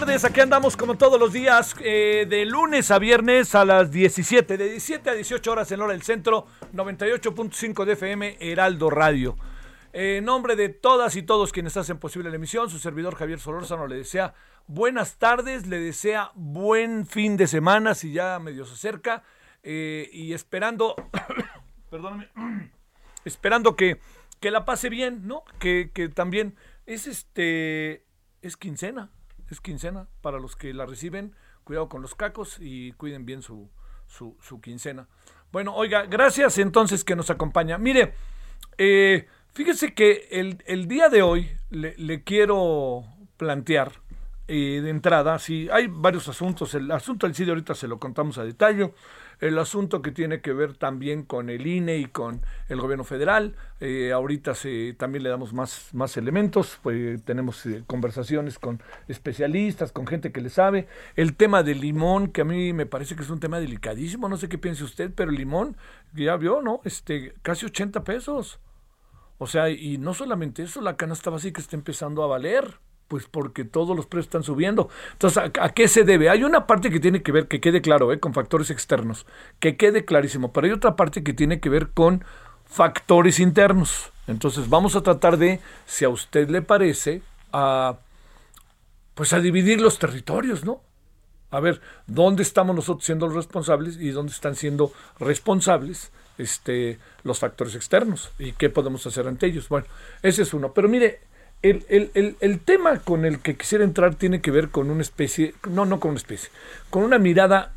Tardes, aquí andamos como todos los días, eh, de lunes a viernes a las 17, de 17 a 18 horas en hora del centro, 98.5 de FM, Heraldo Radio. En nombre de todas y todos quienes hacen posible la emisión, su servidor Javier Solórzano le desea buenas tardes, le desea buen fin de semana, si ya medio se acerca, eh, y esperando, perdóname, esperando que, que la pase bien, ¿no? Que, que también es este, es quincena, es quincena para los que la reciben, cuidado con los cacos y cuiden bien su, su, su quincena. Bueno, oiga, gracias entonces que nos acompaña. Mire, eh, fíjese que el, el día de hoy le, quiero plantear eh, de entrada, sí, hay varios asuntos. El asunto del CID ahorita se lo contamos a detalle. El asunto que tiene que ver también con el INE y con el gobierno federal. eh, ahorita se, también le damos más, elementos. pues, tenemos eh, conversaciones con especialistas, con gente que le sabe. El tema del limón, que a mí me parece que es un tema delicadísimo. No sé qué piense usted, pero el limón, ya vio, ¿no? Este, casi 80 pesos. O sea, y no solamente eso, la canasta básica está empezando a valer. Pues porque todos los precios están subiendo. Entonces, ¿a, qué se debe? Hay una parte que tiene que ver, que quede claro, ¿eh? con factores externos, que quede clarísimo, pero hay otra parte que tiene que ver con factores internos. Entonces, vamos a tratar de, si a usted le parece, a, pues a dividir los territorios, ¿no? A ver, ¿dónde estamos nosotros siendo los responsables y dónde están siendo responsables este, los factores externos? ¿Y qué podemos hacer ante ellos? Bueno, ese es uno. Pero mire, el, el- el- tema con el que quisiera entrar tiene que ver con una especie, no, no con una especie, con una mirada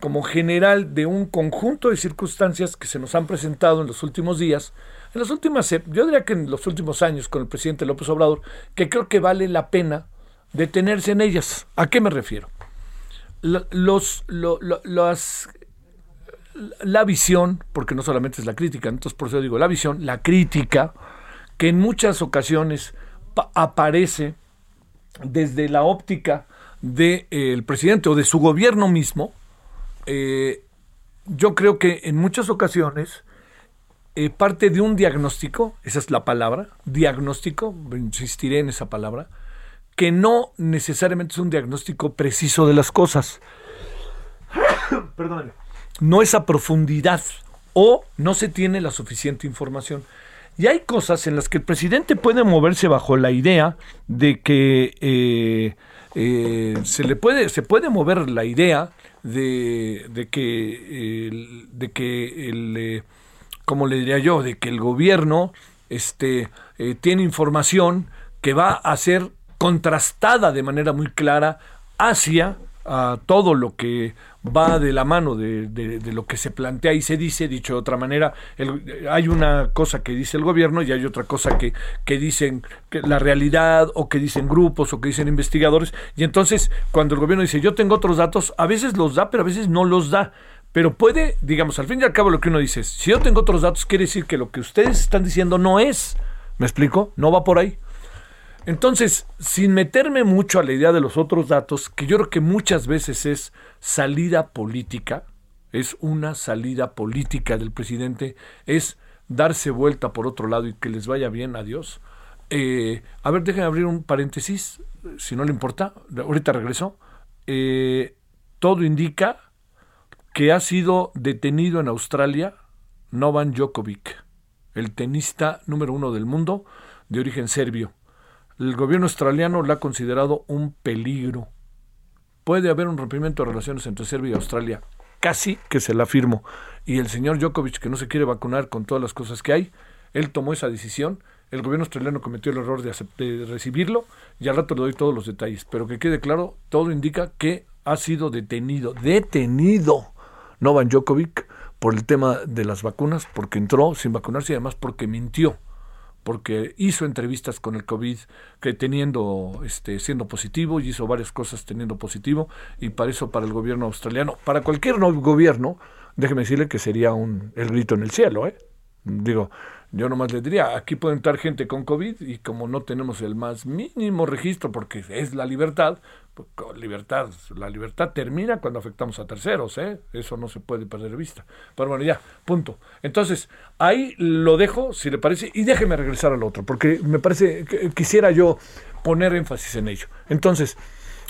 como general de un conjunto de circunstancias que se nos han presentado en los últimos días, en las últimas, eh, yo diría que en los últimos años con el presidente López Obrador, que creo que vale la pena detenerse en ellas. ¿A qué me refiero? Los, lo- lo- las la visión, porque no solamente es la crítica, entonces por eso digo la visión, la crítica, que en muchas ocasiones aparece desde la óptica del presidente o de su gobierno mismo, eh, yo creo que en muchas ocasiones eh, parte de un diagnóstico, esa es la palabra, diagnóstico, insistiré en esa palabra, que no necesariamente es un diagnóstico preciso de las cosas. Perdóname. No es a profundidad o no se tiene la suficiente información. Y hay cosas en las que el presidente puede moverse bajo la idea de que eh, eh, se le puede, se puede mover la idea de, de que, de que el, eh, como le diría yo, de que el gobierno este, tiene información que va a ser contrastada de manera muy clara hacia a todo lo que va de la mano de, lo que se plantea y se dice, dicho de otra manera, hay una cosa que dice el gobierno y hay otra cosa que, que dicen que la realidad o que dicen grupos o que dicen investigadores y entonces cuando el gobierno dice yo tengo otros datos, a veces los da pero a veces no los da. Pero puede, digamos, al fin y al cabo lo que uno dice es, si yo tengo otros datos, quiere decir que lo que ustedes están diciendo no es. ¿Me explico? No va por ahí. Entonces, sin meterme mucho a la idea de los otros datos, que yo creo que muchas veces es salida política, es una salida política del presidente, es darse vuelta por otro lado y que les vaya bien, adiós. Eh, a ver, déjenme abrir un paréntesis, si no le importa, ahorita regreso. Eh, todo indica que ha sido detenido en Australia Novan Djokovic, el tenista número uno del mundo de origen serbio el gobierno australiano la ha considerado un peligro. Puede haber un rompimiento de relaciones entre Serbia y Australia. Casi que se la afirmo. Y el señor Djokovic, que no se quiere vacunar con todas las cosas que hay, él tomó esa decisión. El gobierno australiano cometió el error de, de recibirlo y al rato le doy todos los detalles. Pero que quede claro, todo indica que ha sido detenido, detenido Novan Djokovic por el tema de las vacunas, porque entró sin vacunarse y además porque mintió porque hizo entrevistas con el COVID que teniendo este siendo positivo y hizo varias cosas teniendo positivo y para eso para el gobierno australiano, para cualquier no gobierno, déjeme decirle que sería un el grito en el cielo, ¿eh? Digo, yo nomás le diría, aquí puede entrar gente con COVID y como no tenemos el más mínimo registro porque es la libertad, pues, libertad, la libertad termina cuando afectamos a terceros, ¿eh? eso no se puede perder de vista. Pero bueno, ya, punto. Entonces, ahí lo dejo, si le parece, y déjeme regresar al otro, porque me parece que quisiera yo poner énfasis en ello. Entonces,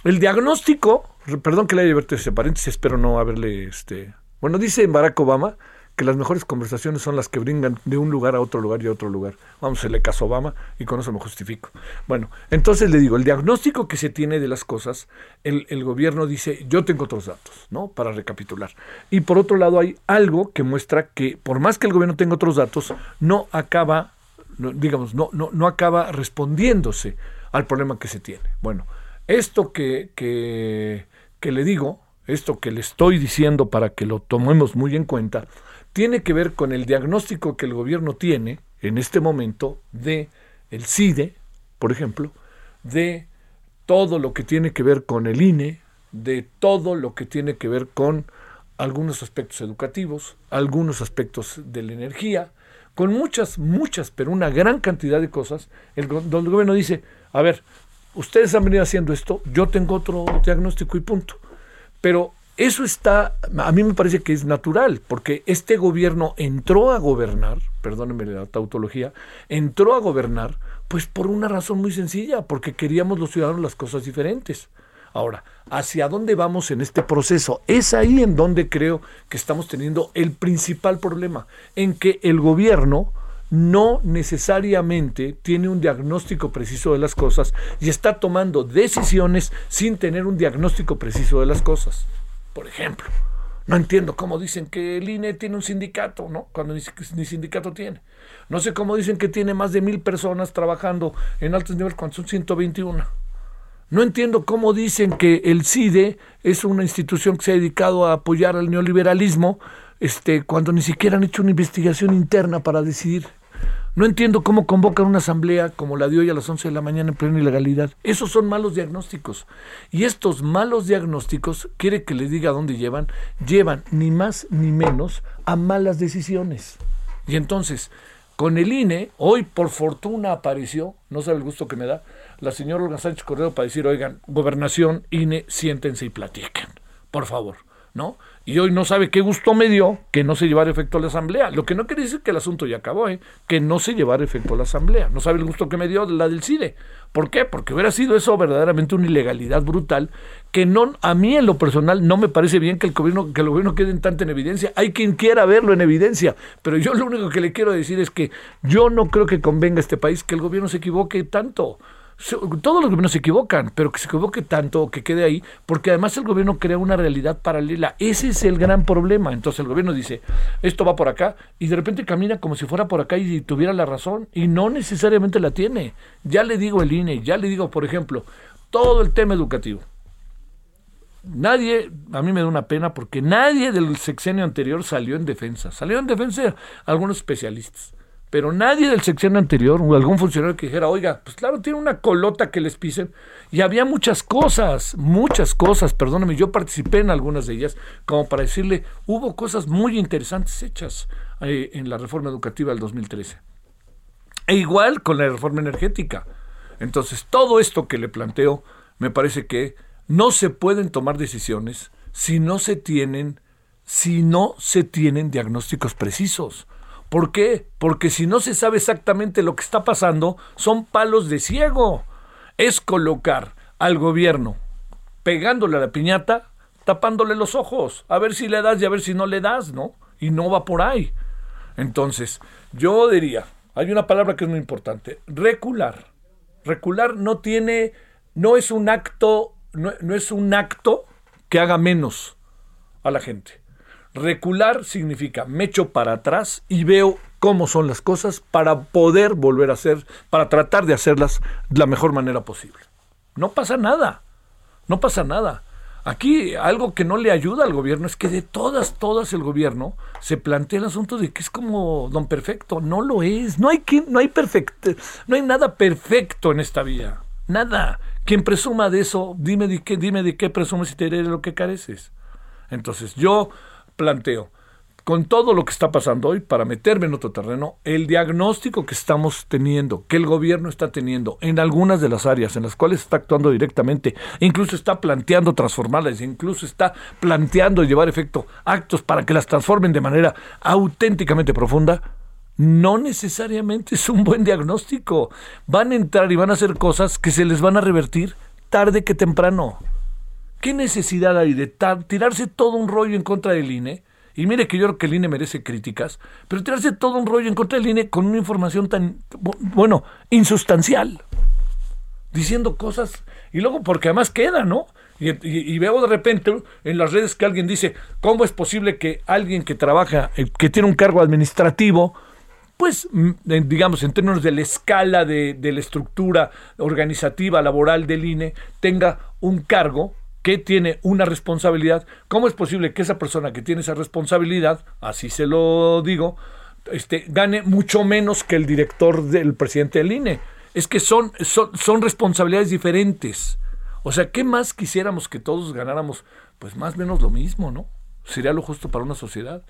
el diagnóstico, perdón que le haya abierto ese paréntesis, espero no haberle, este, bueno, dice Barack Obama, que las mejores conversaciones son las que brindan de un lugar a otro lugar y a otro lugar. Vamos hacerle caso a Obama y con eso me justifico. Bueno, entonces le digo, el diagnóstico que se tiene de las cosas, el, el gobierno dice, yo tengo otros datos, ¿no? Para recapitular. Y por otro lado hay algo que muestra que por más que el gobierno tenga otros datos, no acaba, digamos, no, no, no acaba respondiéndose al problema que se tiene. Bueno, esto que, que le digo, esto que le estoy diciendo para que lo tomemos muy en cuenta, tiene que ver con el diagnóstico que el gobierno tiene en este momento de el CIDE, por ejemplo, de todo lo que tiene que ver con el INE, de todo lo que tiene que ver con algunos aspectos educativos, algunos aspectos de la energía, con muchas, muchas, pero una gran cantidad de cosas, el, donde el gobierno dice, a ver, ustedes han venido haciendo esto, yo tengo otro diagnóstico y punto. Pero eso está, a mí me parece que es natural, porque este gobierno entró a gobernar, perdónenme la tautología, entró a gobernar, pues por una razón muy sencilla, porque queríamos los ciudadanos las cosas diferentes. Ahora, ¿hacia dónde vamos en este proceso? Es ahí en donde creo que estamos teniendo el principal problema, en que el gobierno no necesariamente tiene un diagnóstico preciso de las cosas y está tomando decisiones sin tener un diagnóstico preciso de las cosas. Por ejemplo, no entiendo cómo dicen que el INE tiene un sindicato, ¿no? Cuando ni, sindicato tiene. No sé cómo dicen que tiene más de mil personas trabajando en altos niveles cuando son 121. No entiendo cómo dicen que el CIDE es una institución que se ha dedicado a apoyar al neoliberalismo este, cuando ni siquiera han hecho una investigación interna para decidir no entiendo cómo convocan una asamblea como la de hoy a las 11 de la mañana en plena ilegalidad. Esos son malos diagnósticos. Y estos malos diagnósticos, quiere que les diga dónde llevan, llevan ni más ni menos a malas decisiones. Y entonces, con el INE, hoy por fortuna apareció, no sabe el gusto que me da, la señora Olga Sánchez Cordero para decir, oigan, gobernación, INE, siéntense y platiquen, por favor, ¿no? Y hoy no sabe qué gusto me dio que no se llevara efecto a la asamblea. Lo que no quiere decir que el asunto ya acabó, ¿eh? que no se llevara efecto a la asamblea. No sabe el gusto que me dio la del CIDE. ¿Por qué? Porque hubiera sido eso verdaderamente una ilegalidad brutal que no a mí en lo personal no me parece bien que el gobierno que el gobierno quede en en evidencia. Hay quien quiera verlo en evidencia, pero yo lo único que le quiero decir es que yo no creo que convenga a este país que el gobierno se equivoque tanto todos los gobiernos se equivocan, pero que se equivoque tanto que quede ahí, porque además el gobierno crea una realidad paralela. Ese es el gran problema. Entonces el gobierno dice, esto va por acá, y de repente camina como si fuera por acá y tuviera la razón, y no necesariamente la tiene. Ya le digo el INE, ya le digo, por ejemplo, todo el tema educativo. Nadie, a mí me da una pena porque nadie del sexenio anterior salió en defensa. Salió en defensa algunos especialistas pero nadie del sección anterior o algún funcionario que dijera, oiga, pues claro, tiene una colota que les pisen. Y había muchas cosas, muchas cosas, perdóname, yo participé en algunas de ellas, como para decirle, hubo cosas muy interesantes hechas eh, en la reforma educativa del 2013. E igual con la reforma energética. Entonces, todo esto que le planteo, me parece que no se pueden tomar decisiones si no se tienen, si no se tienen diagnósticos precisos. ¿Por qué? Porque si no se sabe exactamente lo que está pasando, son palos de ciego. Es colocar al gobierno pegándole a la piñata, tapándole los ojos, a ver si le das y a ver si no le das, ¿no? Y no va por ahí. Entonces, yo diría, hay una palabra que es muy importante, recular. Recular no tiene, no es un acto, no, no es un acto que haga menos a la gente. Recular significa me echo para atrás y veo cómo son las cosas para poder volver a hacer, para tratar de hacerlas de la mejor manera posible. No pasa nada, no pasa nada. Aquí algo que no le ayuda al gobierno es que de todas, todas el gobierno se plantea el asunto de que es como don perfecto. No lo es. No hay, que, no hay perfecto, no hay nada perfecto en esta vida. Nada. Quien presuma de eso, dime de qué, dime de qué presumes y te diré lo que careces. Entonces, yo planteo, con todo lo que está pasando hoy, para meterme en otro terreno, el diagnóstico que estamos teniendo, que el gobierno está teniendo en algunas de las áreas en las cuales está actuando directamente, incluso está planteando transformarlas, incluso está planteando llevar efecto actos para que las transformen de manera auténticamente profunda, no necesariamente es un buen diagnóstico. Van a entrar y van a hacer cosas que se les van a revertir tarde que temprano. ¿Qué necesidad hay de tirarse todo un rollo en contra del INE? Y mire que yo creo que el INE merece críticas, pero tirarse todo un rollo en contra del INE con una información tan, bueno, insustancial, diciendo cosas, y luego porque además queda, ¿no? Y, veo de repente en las redes que alguien dice, ¿cómo es posible que alguien que trabaja, eh, que tiene un cargo administrativo, pues digamos en términos de la escala de, de la estructura organizativa laboral del INE, tenga un cargo que tiene una responsabilidad, ¿cómo es posible que esa persona que tiene esa responsabilidad, así se lo digo, este, gane mucho menos que el director del presidente del INE? Es que son, son, son responsabilidades diferentes. O sea, ¿qué más quisiéramos que todos ganáramos? Pues más o menos lo mismo, ¿no? Sería lo justo para una sociedad.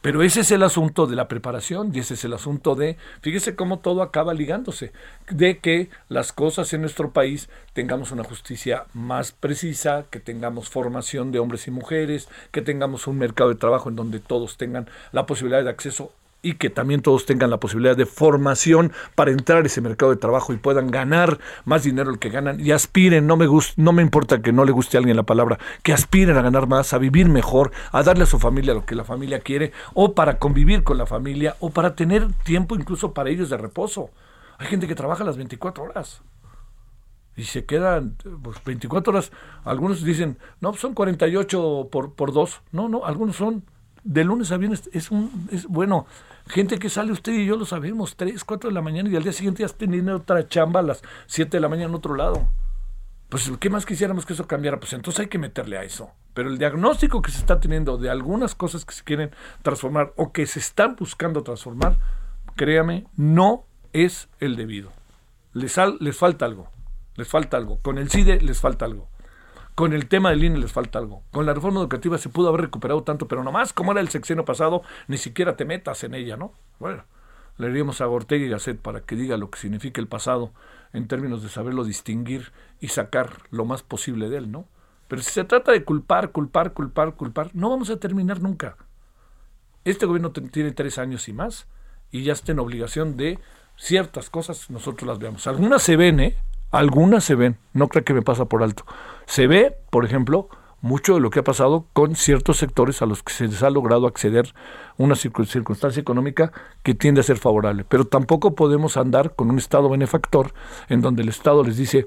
Pero ese es el asunto de la preparación y ese es el asunto de, fíjese cómo todo acaba ligándose, de que las cosas en nuestro país tengamos una justicia más precisa, que tengamos formación de hombres y mujeres, que tengamos un mercado de trabajo en donde todos tengan la posibilidad de acceso y que también todos tengan la posibilidad de formación para entrar a ese mercado de trabajo y puedan ganar más dinero el que ganan y aspiren, no me gusta, no me importa que no le guste a alguien la palabra, que aspiren a ganar más, a vivir mejor, a darle a su familia lo que la familia quiere o para convivir con la familia o para tener tiempo incluso para ellos de reposo. Hay gente que trabaja las 24 horas y se quedan pues, 24 horas. Algunos dicen, no, son 48 por, por dos. No, no, algunos son de lunes a viernes. Es un, es bueno, Gente que sale usted y yo lo sabemos, 3, 4 de la mañana y al día siguiente ya está teniendo otra chamba a las 7 de la mañana en otro lado. Pues, ¿qué más quisiéramos que eso cambiara? Pues entonces hay que meterle a eso. Pero el diagnóstico que se está teniendo de algunas cosas que se quieren transformar o que se están buscando transformar, créame, no es el debido. Les, les falta algo. Les falta algo. Con el CIDE les falta algo. Con el tema del INE les falta algo. Con la reforma educativa se pudo haber recuperado tanto, pero nomás como era el sexenio pasado, ni siquiera te metas en ella, ¿no? Bueno, le diríamos a Ortega y Gasset para que diga lo que significa el pasado en términos de saberlo distinguir y sacar lo más posible de él, ¿no? Pero si se trata de culpar, culpar, culpar, culpar, no vamos a terminar nunca. Este gobierno tiene tres años y más y ya está en obligación de ciertas cosas, nosotros las veamos. Algunas se ven, ¿eh? Algunas se ven, no creo que me pasa por alto. Se ve, por ejemplo, mucho de lo que ha pasado con ciertos sectores a los que se les ha logrado acceder una circunstancia económica que tiende a ser favorable. Pero tampoco podemos andar con un Estado benefactor en donde el Estado les dice,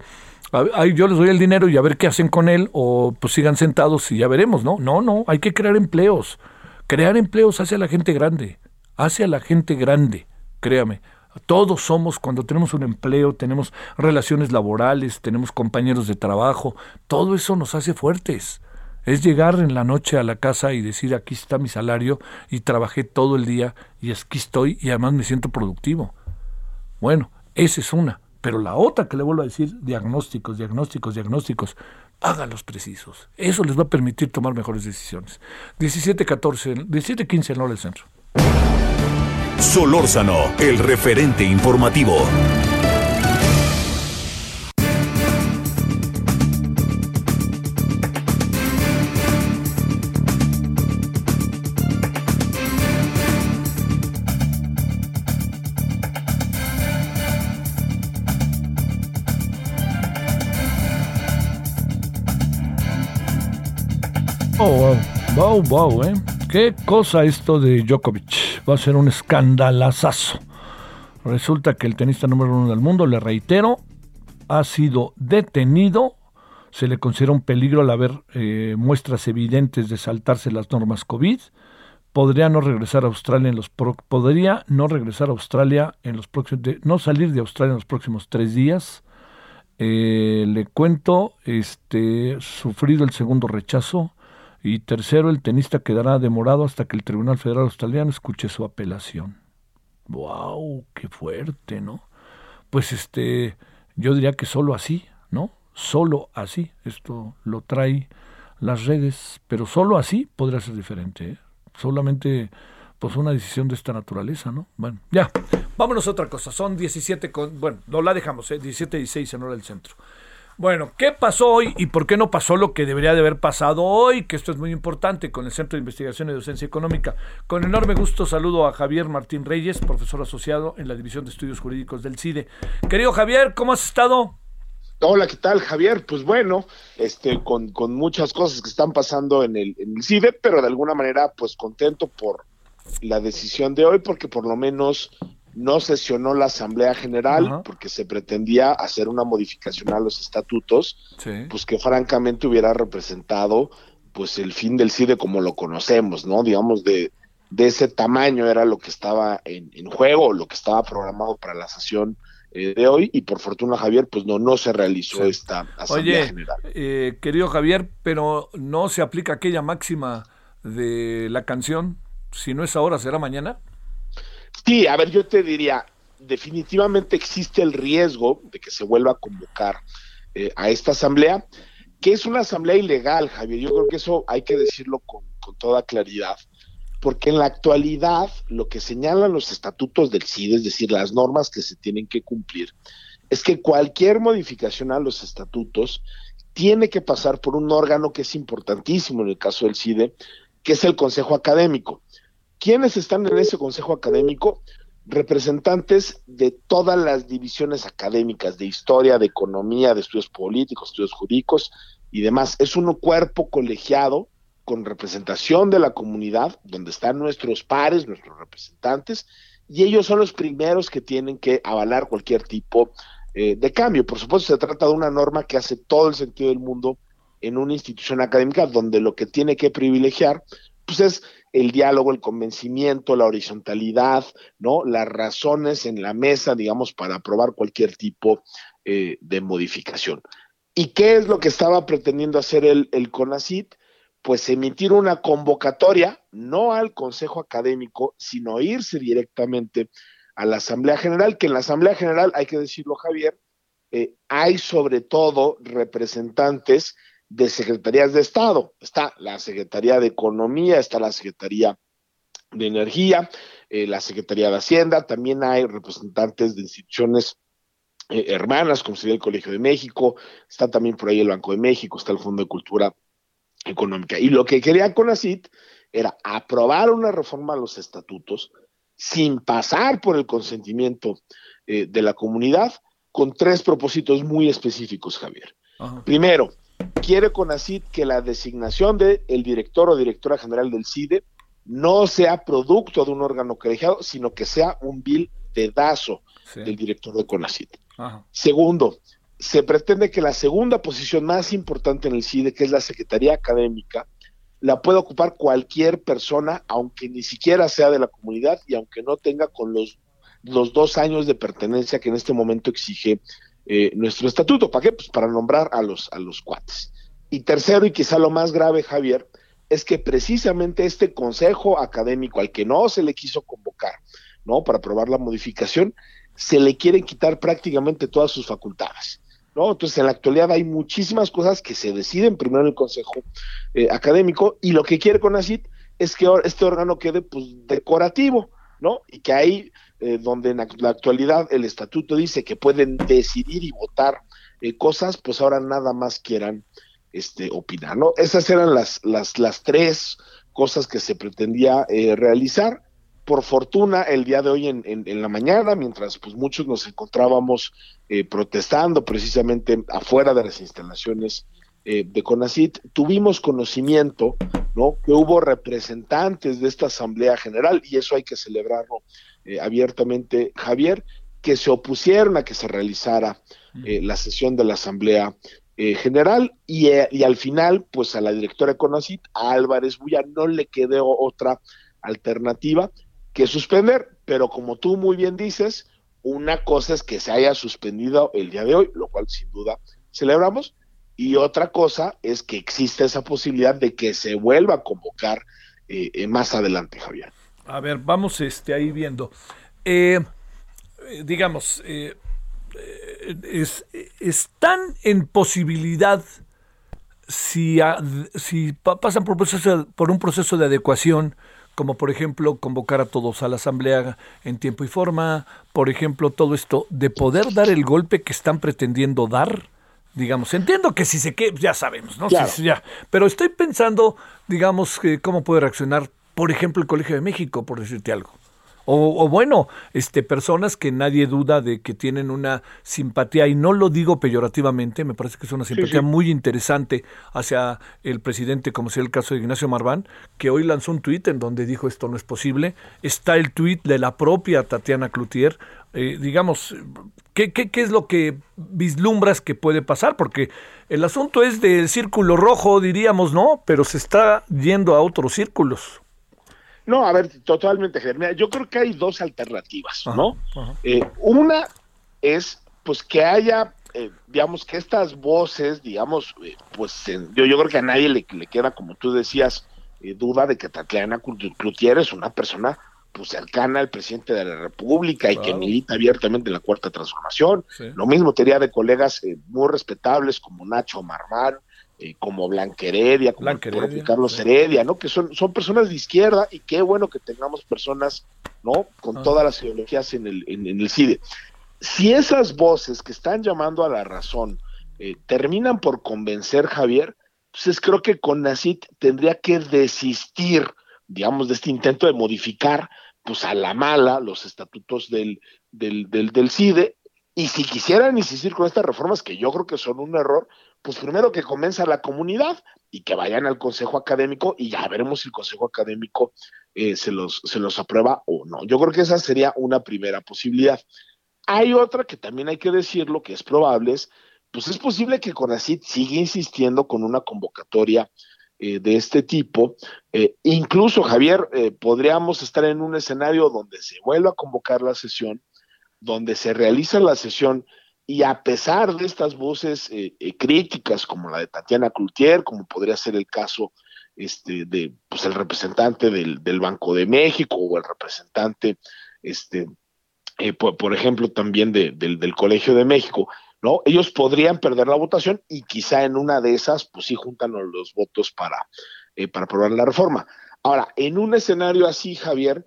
yo les doy el dinero y a ver qué hacen con él o pues sigan sentados y ya veremos, ¿no? No, no, hay que crear empleos. Crear empleos hace a la gente grande, hace a la gente grande, créame. Todos somos, cuando tenemos un empleo, tenemos relaciones laborales, tenemos compañeros de trabajo, todo eso nos hace fuertes. Es llegar en la noche a la casa y decir aquí está mi salario y trabajé todo el día y aquí estoy y además me siento productivo. Bueno, esa es una. Pero la otra que le vuelvo a decir, diagnósticos, diagnósticos, diagnósticos, hágalos precisos. Eso les va a permitir tomar mejores decisiones. 17-14, 17-15 en hora del centro. Solórzano, el referente informativo. Oh, wow, wow, wow, ¿eh? Qué cosa esto de Djokovic. Va a ser un escandalazazo. Resulta que el tenista número uno del mundo, le reitero, ha sido detenido. Se le considera un peligro al haber eh, muestras evidentes de saltarse las normas COVID. Podría no regresar a Australia en los podría no regresar a Australia en los próximos no salir de Australia en los próximos tres días. Eh, le cuento, este, sufrido el segundo rechazo y tercero, el tenista quedará demorado hasta que el Tribunal Federal Australiano escuche su apelación. ¡Wow! ¡Qué fuerte, ¿no? Pues este, yo diría que solo así, ¿no? Solo así. Esto lo trae las redes, pero solo así podría ser diferente. ¿eh? Solamente, pues una decisión de esta naturaleza, ¿no? Bueno, ya. Vámonos a otra cosa. Son 17 con. Bueno, no la dejamos, ¿eh? 17 y 16 en hora del centro. Bueno, ¿qué pasó hoy y por qué no pasó lo que debería de haber pasado hoy? Que esto es muy importante con el Centro de Investigación y Docencia Económica. Con enorme gusto saludo a Javier Martín Reyes, profesor asociado en la División de Estudios Jurídicos del CIDE. Querido Javier, ¿cómo has estado? Hola, ¿qué tal, Javier? Pues bueno, este, con, con muchas cosas que están pasando en el, en el CIDE, pero de alguna manera, pues contento por la decisión de hoy, porque por lo menos no sesionó la Asamblea General porque se pretendía hacer una modificación a los estatutos, pues que francamente hubiera representado pues el fin del CIDE como lo conocemos, ¿no? Digamos, de, de ese tamaño era lo que estaba en, juego, lo que estaba programado para la sesión eh, de hoy, y por fortuna, Javier, pues no, no se realizó esta Asamblea General. Eh, querido Javier, pero no se aplica aquella máxima de la canción, si no es ahora, será mañana. Sí, a ver, yo te diría, definitivamente existe el riesgo de que se vuelva a convocar eh, a esta asamblea, que es una asamblea ilegal, Javier. Yo creo que eso hay que decirlo con, toda claridad, porque en la actualidad lo que señalan los estatutos del CID, es decir, las normas que se tienen que cumplir, es que cualquier modificación a los estatutos tiene que pasar por un órgano que es importantísimo en el caso del CIDE, que es el Consejo Académico. ¿Quiénes están en ese consejo académico? Representantes de todas las divisiones académicas, de historia, de economía, de estudios políticos, estudios jurídicos y demás. Es un cuerpo colegiado con representación de la comunidad, donde están nuestros pares, nuestros representantes, y ellos son los primeros que tienen que avalar cualquier tipo eh, de cambio. Por supuesto, se trata de una norma que hace todo el sentido del mundo en una institución académica donde lo que tiene que privilegiar pues es el diálogo, el convencimiento, la horizontalidad, ¿no? Las razones en la mesa, digamos, para aprobar cualquier tipo eh, de modificación. ¿Y qué es lo que estaba pretendiendo hacer el, CONACIT? Pues emitir una convocatoria, no al Consejo Académico, sino irse directamente a la Asamblea General, que en la Asamblea General, hay que decirlo, Javier, eh, hay sobre todo representantes de secretarías de Estado. Está la Secretaría de Economía, está la Secretaría de Energía, eh, la Secretaría de Hacienda, también hay representantes de instituciones eh, hermanas, como sería el Colegio de México, está también por ahí el Banco de México, está el Fondo de Cultura Económica. Y lo que quería CONACIT era aprobar una reforma a los estatutos sin pasar por el consentimiento eh, de la comunidad, con tres propósitos muy específicos, Javier. Primero, quiere CONACIT que la designación del el director o directora general del CIDE no sea producto de un órgano colegiado, sino que sea un vil dedazo del director de CONACIT. Segundo, se pretende que la segunda posición más importante en el CIDE, que es la Secretaría Académica, la pueda ocupar cualquier persona, aunque ni siquiera sea de la comunidad y aunque no tenga con los, los dos años de pertenencia que en este momento exige eh, nuestro estatuto. ¿Para qué? Pues para nombrar a los, a los cuates. Y tercero, y quizá lo más grave, Javier, es que precisamente este consejo académico al que no se le quiso convocar, ¿no? Para aprobar la modificación, se le quieren quitar prácticamente todas sus facultades. ¿No? Entonces, en la actualidad hay muchísimas cosas que se deciden primero en el Consejo eh, Académico y lo que quiere CONACIT es que este órgano quede pues decorativo, ¿no? Y que ahí, eh, donde en la actualidad el estatuto dice que pueden decidir y votar eh, cosas, pues ahora nada más quieran este, opinar, ¿no? Esas eran las, las, las tres cosas que se pretendía eh, realizar. Por fortuna, el día de hoy en, en, la mañana, mientras pues muchos nos encontrábamos eh, protestando precisamente afuera de las instalaciones de CONACIT, tuvimos conocimiento, ¿no? Que hubo representantes de esta Asamblea General, y eso hay que celebrarlo abiertamente, Javier, que se opusieron a que se realizara la sesión de la Asamblea eh, general eh, y, al final, pues a la directora Conocit, a Álvarez Buya, no le quedó otra alternativa que suspender, pero como tú muy bien dices, una cosa es que se haya suspendido el día de hoy, lo cual sin duda celebramos, y otra cosa es que existe esa posibilidad de que se vuelva a convocar eh, más adelante, Javier. A ver, vamos este, ahí viendo. digamos, es, están en posibilidad si, si pasan por, proceso, por un proceso de adecuación, como por ejemplo convocar a todos a la asamblea en tiempo y forma, por ejemplo todo esto, de poder dar el golpe que están pretendiendo dar, digamos, entiendo que si se queda, ya sabemos, ¿no? ya, pero estoy pensando, digamos, cómo puede reaccionar, por ejemplo, el Colegio de México, por decirte algo. O, bueno, este, personas que nadie duda de que tienen una simpatía, y no lo digo peyorativamente, me parece que es una simpatía muy interesante hacia el presidente, como sea el caso de Ignacio Marván, que hoy lanzó un tuit en donde dijo esto no es posible. Está el tuit de la propia Tatiana Cloutier. Eh, digamos, ¿qué, ¿qué, qué es lo que vislumbras que puede pasar? Porque el asunto es del círculo rojo, diríamos, ¿no? Pero se está yendo a otros círculos. No, a ver, totalmente, Mira, yo creo que hay dos alternativas, ¿no? Eh, una es, pues, que haya, eh, digamos, que estas voces, digamos, eh, pues, yo, yo creo que a nadie le, le queda, como tú decías, duda de que Tatiana Cloutier es una persona pues cercana al presidente de la República y que milita abiertamente en la cuarta transformación. Lo mismo tenía de colegas muy respetables como Nacho Marmán, eh, como Blanqueredia, como Carlos Heredia, ¿no? Que son, son personas de izquierda y qué bueno que tengamos personas, ¿no? Con ah. todas las ideologías en el, en, el CIDE. Si esas voces que están llamando a la razón eh, terminan por convencer, Javier, pues creo que con Conacit tendría que desistir, digamos, de este intento de modificar, pues a la mala, los estatutos del, del, del, del CIDE, y si quisieran insistir con estas reformas, que yo creo que son un error, pues primero que comienza la comunidad y que vayan al consejo académico y ya veremos si el consejo académico eh, se, los, se los aprueba o no. Yo creo que esa sería una primera posibilidad. Hay otra que también hay que decirlo, que es probable, pues es posible que CONACIT siga insistiendo con una convocatoria eh, de este tipo. Eh, incluso, Javier, podríamos estar en un escenario donde se vuelva a convocar la sesión, donde se realiza la sesión y a pesar de estas voces eh, eh, críticas como la de Tatiana Cloutier, como podría ser el caso este, de pues, el representante del, Banco de México o el representante, este, eh, por, ejemplo, también del, del, Colegio de México, ¿no? Ellos podrían perder la votación y quizá en una de esas, pues sí juntan los votos para, para aprobar la reforma. Ahora, en un escenario así, Javier,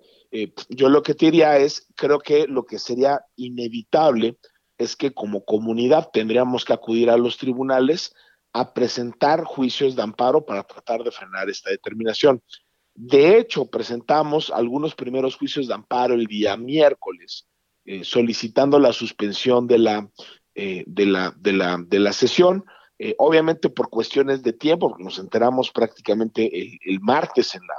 yo lo que te diría es, creo que lo que sería inevitable, es que como comunidad tendríamos que acudir a los tribunales a presentar juicios de amparo para tratar de frenar esta determinación. De hecho, presentamos algunos primeros juicios de amparo el día miércoles, eh, solicitando la suspensión de la, eh, de, la, de, la, de la sesión. eh, obviamente por cuestiones de tiempo, porque nos enteramos prácticamente el, martes en la,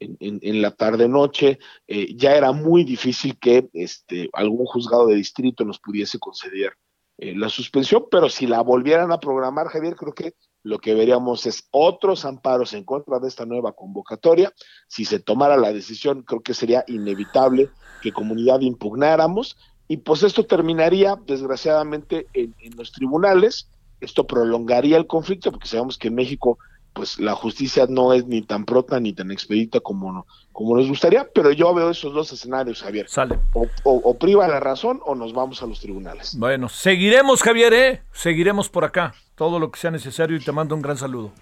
en, la tarde-noche, eh, ya era muy difícil que este, algún juzgado de distrito nos pudiese conceder eh, la suspensión, pero si la volvieran a programar, Javier, creo que lo que veríamos es otros amparos en contra de esta nueva convocatoria. Si se tomara la decisión, creo que sería inevitable que comunidad impugnáramos y pues esto terminaría desgraciadamente en, los tribunales. Esto prolongaría el conflicto porque sabemos que en México pues la justicia no es ni tan pronta ni tan expedita como, como nos gustaría, pero yo veo esos dos escenarios, Javier. Sale. O, o, priva la razón o nos vamos a los tribunales. Bueno, seguiremos, Javier, ¿eh? Seguiremos por acá, todo lo que sea necesario y te mando un gran saludo.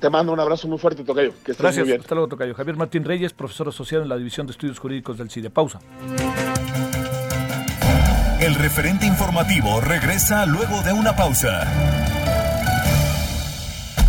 Te mando un abrazo muy fuerte, Tocayo. Que Gracias, muy bien. hasta luego, Tocayo. Javier Martín Reyes, profesor asociado en la División de Estudios Jurídicos del CIDE. Pausa. El referente informativo regresa luego de una pausa.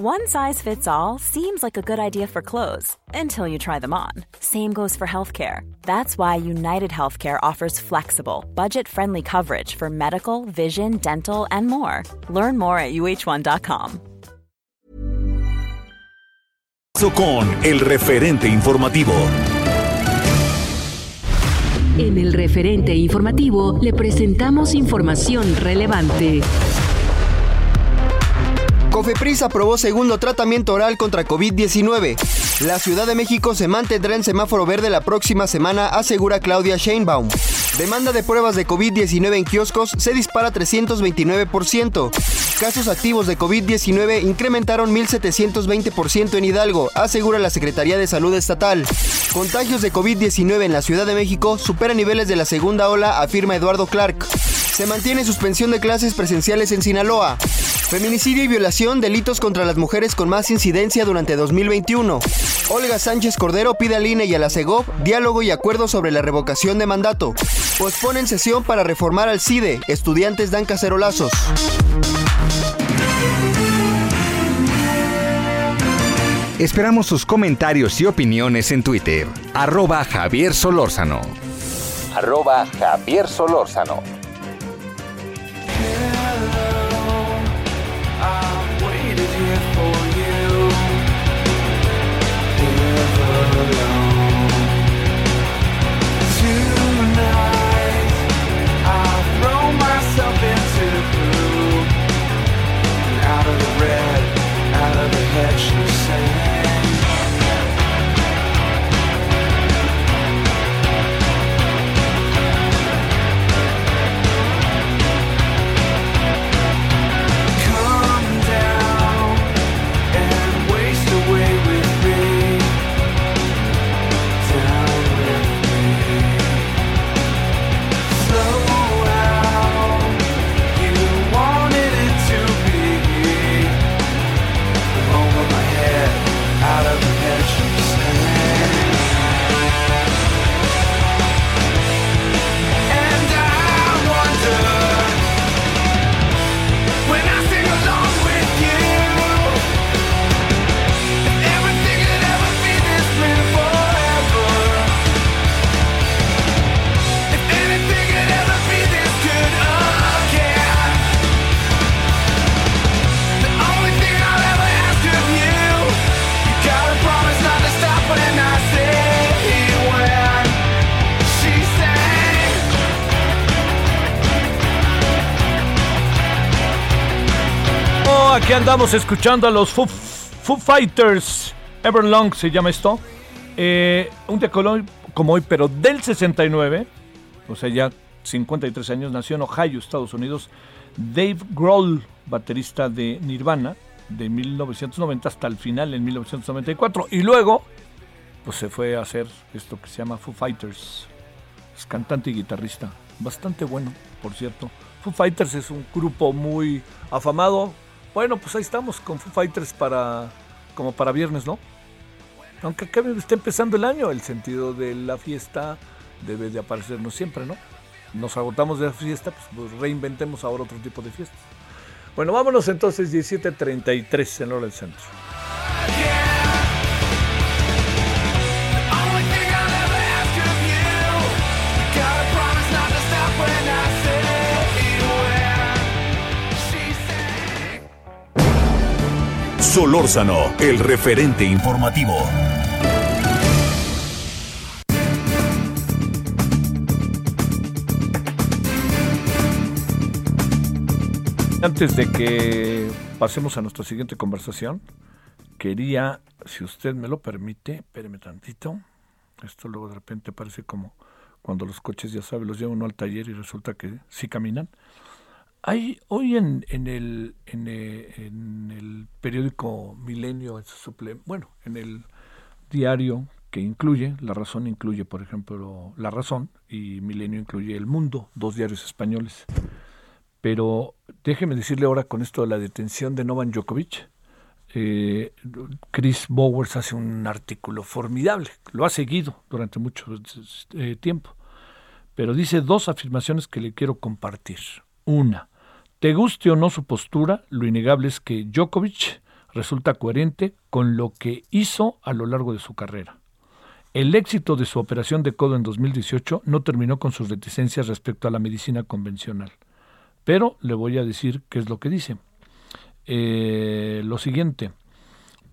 One size fits all seems like a good idea for clothes until you try them on. Same goes for healthcare. That's why United Healthcare offers flexible, budget friendly coverage for medical, vision, dental, and more. Learn more at uh1.com. Con el referente informativo. En el referente informativo le presentamos información relevante. Cofepris aprobó segundo tratamiento oral contra COVID-19. La Ciudad de México se mantendrá en semáforo verde la próxima semana, asegura Claudia Sheinbaum. Demanda de pruebas de COVID-19 en kioscos se dispara 329%. Casos activos de COVID-19 incrementaron 1.720% en Hidalgo, asegura la Secretaría de Salud Estatal. Contagios de COVID-19 en la Ciudad de México superan niveles de la segunda ola, afirma Eduardo Clark. Se mantiene suspensión de clases presenciales en Sinaloa. Feminicidio y violación, delitos contra las mujeres con más incidencia durante 2021. Olga Sánchez Cordero pide al INE y a la CEGOP diálogo y acuerdo sobre la revocación de mandato. Posponen sesión para reformar al CIDE. Estudiantes dan cacerolazos. Esperamos sus comentarios y opiniones en Twitter. Arroba Javier Solórzano. Arroba Javier Solórzano. Andamos escuchando a los Foo, Fighters. Everlong se llama esto. Eh, un día como hoy, pero del 69, o sea, ya 53 años, nació en Ohio, Estados Unidos, Dave Grohl, baterista de Nirvana, de 1990 hasta el final, en 1994. Y luego, pues se fue a hacer esto que se llama Foo Fighters. Es cantante y guitarrista. Bastante bueno, por cierto. Foo Fighters es un grupo muy afamado, bueno, pues ahí estamos con Foo Fighters para como para viernes, ¿no? Aunque acá está empezando el año, el sentido de la fiesta debe de aparecernos siempre, ¿no? Nos agotamos de la fiesta, pues, pues reinventemos ahora otro tipo de fiestas. Bueno, vámonos entonces 17.33 en hora del centro. Solórzano, el referente informativo. Antes de que pasemos a nuestra siguiente conversación, quería, si usted me lo permite, espéreme tantito. Esto luego de repente parece como cuando los coches, ya sabe, los lleva uno al taller y resulta que sí caminan. Hay hoy en, en, el, en, eh, el periódico Milenio, bueno, en el diario que incluye, La Razón incluye, por ejemplo, La Razón y Milenio incluye El Mundo, dos diarios españoles. Pero déjeme decirle ahora con esto de la detención de Novan Djokovic. Eh, Chris Bowers hace un artículo formidable, lo ha seguido durante mucho eh, tiempo, pero dice dos afirmaciones que le quiero compartir. Una, te guste o no su postura, lo innegable es que Djokovic resulta coherente con lo que hizo a lo largo de su carrera. El éxito de su operación de codo en 2018 no terminó con sus reticencias respecto a la medicina convencional. Pero le voy a decir qué es lo que dice. Eh, lo siguiente,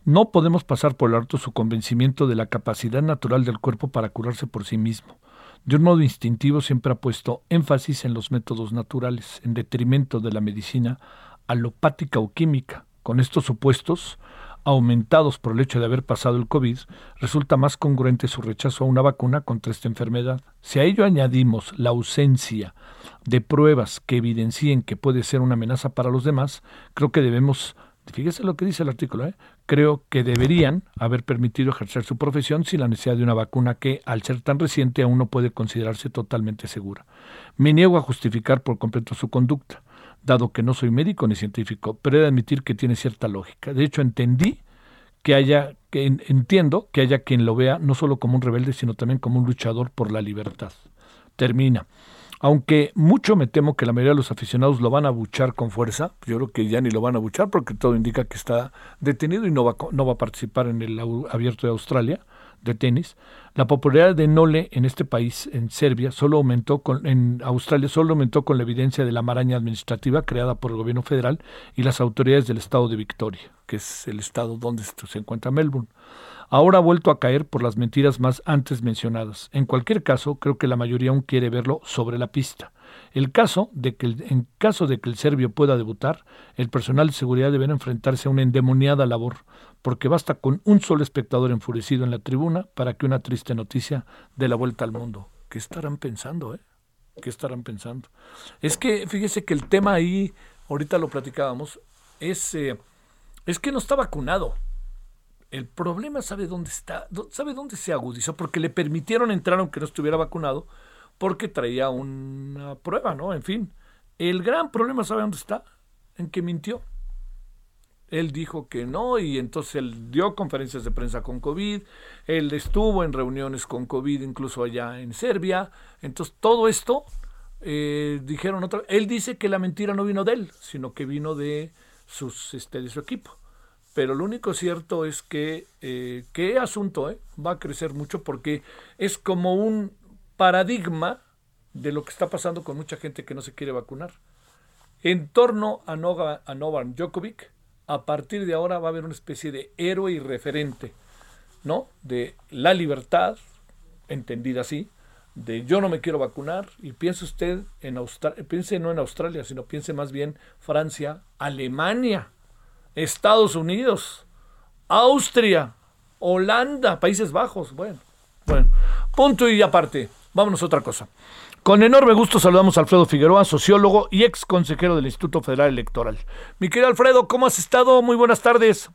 no podemos pasar por alto su convencimiento de la capacidad natural del cuerpo para curarse por sí mismo. De un modo instintivo siempre ha puesto énfasis en los métodos naturales, en detrimento de la medicina alopática o química. Con estos supuestos, aumentados por el hecho de haber pasado el COVID, resulta más congruente su rechazo a una vacuna contra esta enfermedad. Si a ello añadimos la ausencia de pruebas que evidencien que puede ser una amenaza para los demás, creo que debemos, fíjese lo que dice el artículo, ¿eh? creo que deberían haber permitido ejercer su profesión sin la necesidad de una vacuna que, al ser tan reciente, aún no puede considerarse totalmente segura. Me niego a justificar por completo su conducta dado que no soy médico ni científico, pero he de admitir que tiene cierta lógica. De hecho, entendí que haya, que entiendo que haya quien lo vea no solo como un rebelde, sino también como un luchador por la libertad. Termina. Aunque mucho me temo que la mayoría de los aficionados lo van a buchar con fuerza, yo creo que ya ni lo van a buchar porque todo indica que está detenido y no va, no va a participar en el abierto de Australia de tenis, la popularidad de Nole en este país, en Serbia, solo aumentó con, en Australia solo aumentó con la evidencia de la maraña administrativa creada por el gobierno federal y las autoridades del estado de Victoria, que es el estado donde se encuentra Melbourne. Ahora ha vuelto a caer por las mentiras más antes mencionadas. En cualquier caso, creo que la mayoría aún quiere verlo sobre la pista. El caso de que en caso de que el serbio pueda debutar, el personal de seguridad deberá enfrentarse a una endemoniada labor, porque basta con un solo espectador enfurecido en la tribuna para que una triste noticia dé la vuelta al mundo. ¿Qué estarán pensando, eh? ¿Qué estarán pensando? Es que, fíjese que el tema ahí, ahorita lo platicábamos, es, eh, es que no está vacunado. El problema sabe dónde está, sabe dónde se agudizó, porque le permitieron entrar aunque no estuviera vacunado, porque traía una prueba, ¿no? En fin, el gran problema sabe dónde está, en que mintió. Él dijo que no y entonces él dio conferencias de prensa con COVID, él estuvo en reuniones con COVID incluso allá en Serbia, entonces todo esto eh, dijeron otra él dice que la mentira no vino de él, sino que vino de sus este, de su equipo. Pero lo único cierto es que eh, qué asunto eh, va a crecer mucho porque es como un paradigma de lo que está pasando con mucha gente que no se quiere vacunar. En torno a, Nova, a Djokovic, a partir de ahora va a haber una especie de héroe y referente, ¿no? De la libertad, entendida así, de yo no me quiero vacunar, y piense usted en Australia, piense no en Australia, sino piense más bien Francia, Alemania, Estados Unidos, Austria, Holanda, Países Bajos, bueno, bueno, punto y aparte, vámonos a otra cosa. Con enorme gusto saludamos a Alfredo Figueroa, sociólogo y ex consejero del Instituto Federal Electoral. Mi querido Alfredo, ¿cómo has estado? Muy buenas tardes.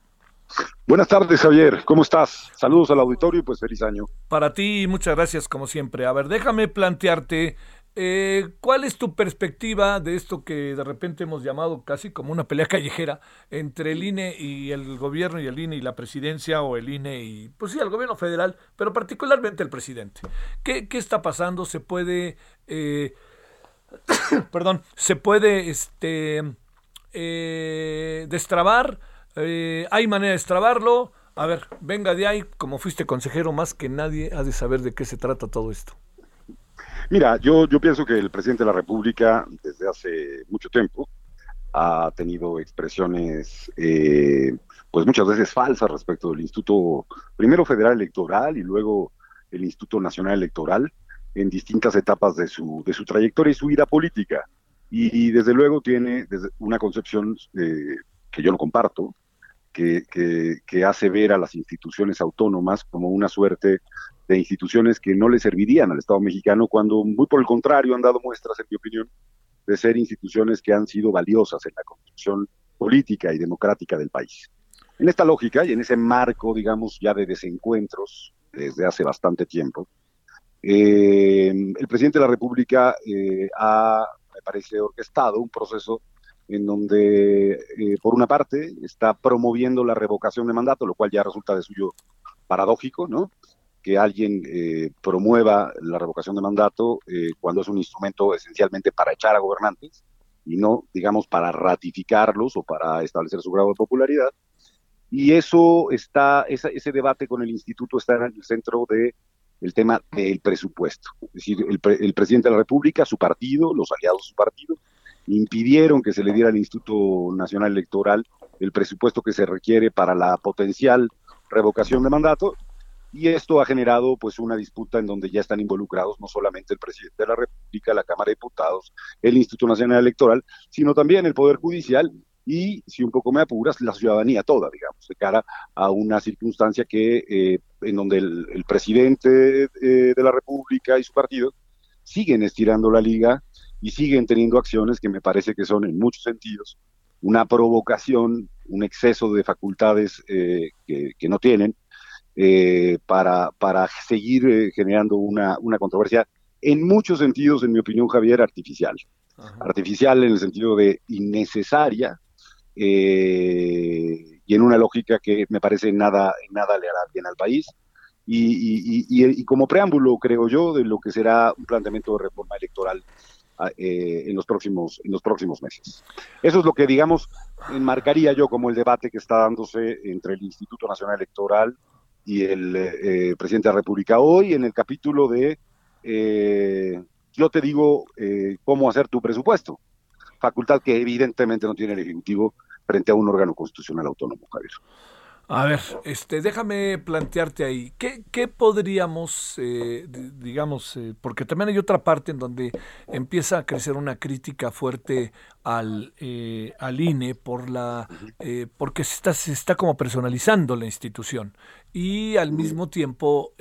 Buenas tardes, Javier. ¿Cómo estás? Saludos al auditorio y pues feliz año. Para ti, muchas gracias como siempre. A ver, déjame plantearte eh, ¿cuál es tu perspectiva de esto que de repente hemos llamado casi como una pelea callejera entre el INE y el gobierno y el INE y la presidencia o el INE y, pues sí, el gobierno federal, pero particularmente el presidente? ¿Qué, qué está pasando? ¿Se puede, eh, perdón, se puede, este, eh, destrabar? Eh, ¿Hay manera de destrabarlo? A ver, venga de ahí, como fuiste consejero, más que nadie ha de saber de qué se trata todo esto. Mira, yo, yo pienso que el presidente de la República, desde hace mucho tiempo, ha tenido expresiones, eh, pues muchas veces falsas respecto del Instituto, primero Federal Electoral y luego el Instituto Nacional Electoral, en distintas etapas de su, de su trayectoria y su vida política. Y, desde luego tiene una concepción eh, que yo no comparto, que, que, hace ver a las instituciones autónomas como una suerte de instituciones que no le servirían al Estado mexicano, cuando muy por el contrario han dado muestras, en mi opinión, de ser instituciones que han sido valiosas en la construcción política y democrática del país. En esta lógica y en ese marco, digamos, ya de desencuentros desde hace bastante tiempo, eh, el presidente de la República eh, ha, me parece, orquestado un proceso en donde, eh, por una parte, está promoviendo la revocación de mandato, lo cual ya resulta de suyo paradójico, ¿no? Que alguien eh, promueva la revocación de mandato eh, cuando es un instrumento esencialmente para echar a gobernantes y no, digamos, para ratificarlos o para establecer su grado de popularidad. Y eso está, ese debate con el instituto está en el centro de el tema del presupuesto. Es decir, el, el presidente de la República, su partido, los aliados de su partido, impidieron que se le diera al Instituto Nacional Electoral el presupuesto que se requiere para la potencial revocación de mandato y esto ha generado pues una disputa en donde ya están involucrados no solamente el presidente de la República, la Cámara de Diputados, el Instituto Nacional Electoral, sino también el Poder Judicial y, si un poco me apuras, la ciudadanía toda, digamos, de cara a una circunstancia que eh, en donde el, presidente eh, de la República y su partido siguen estirando la liga y siguen teniendo acciones que me parece que son en muchos sentidos una provocación, un exceso de facultades eh, que, no tienen eh, para, para seguir eh, generando una, una controversia en muchos sentidos, en mi opinión, Javier, artificial. Artificial en el sentido de innecesaria y en una lógica que me parece nada, nada le hará bien al país. Y, y, como preámbulo, creo yo, de lo que será un planteamiento de reforma electoral eh, en, los próximos, en los próximos meses. Eso es lo que, digamos, enmarcaría yo como el debate que está dándose entre el Instituto Nacional Electoral y el eh, presidente de la República. Hoy, en el capítulo de eh, yo te digo cómo hacer tu presupuesto, facultad que evidentemente no tiene el Ejecutivo frente a un órgano constitucional autónomo, Javier. A ver, este, déjame plantearte ahí, ¿qué, qué podríamos, eh, digamos, eh, porque también hay otra parte en donde empieza a crecer una crítica fuerte al, eh, al INE por la, porque se está, se está como personalizando la institución. Y al mismo tiempo,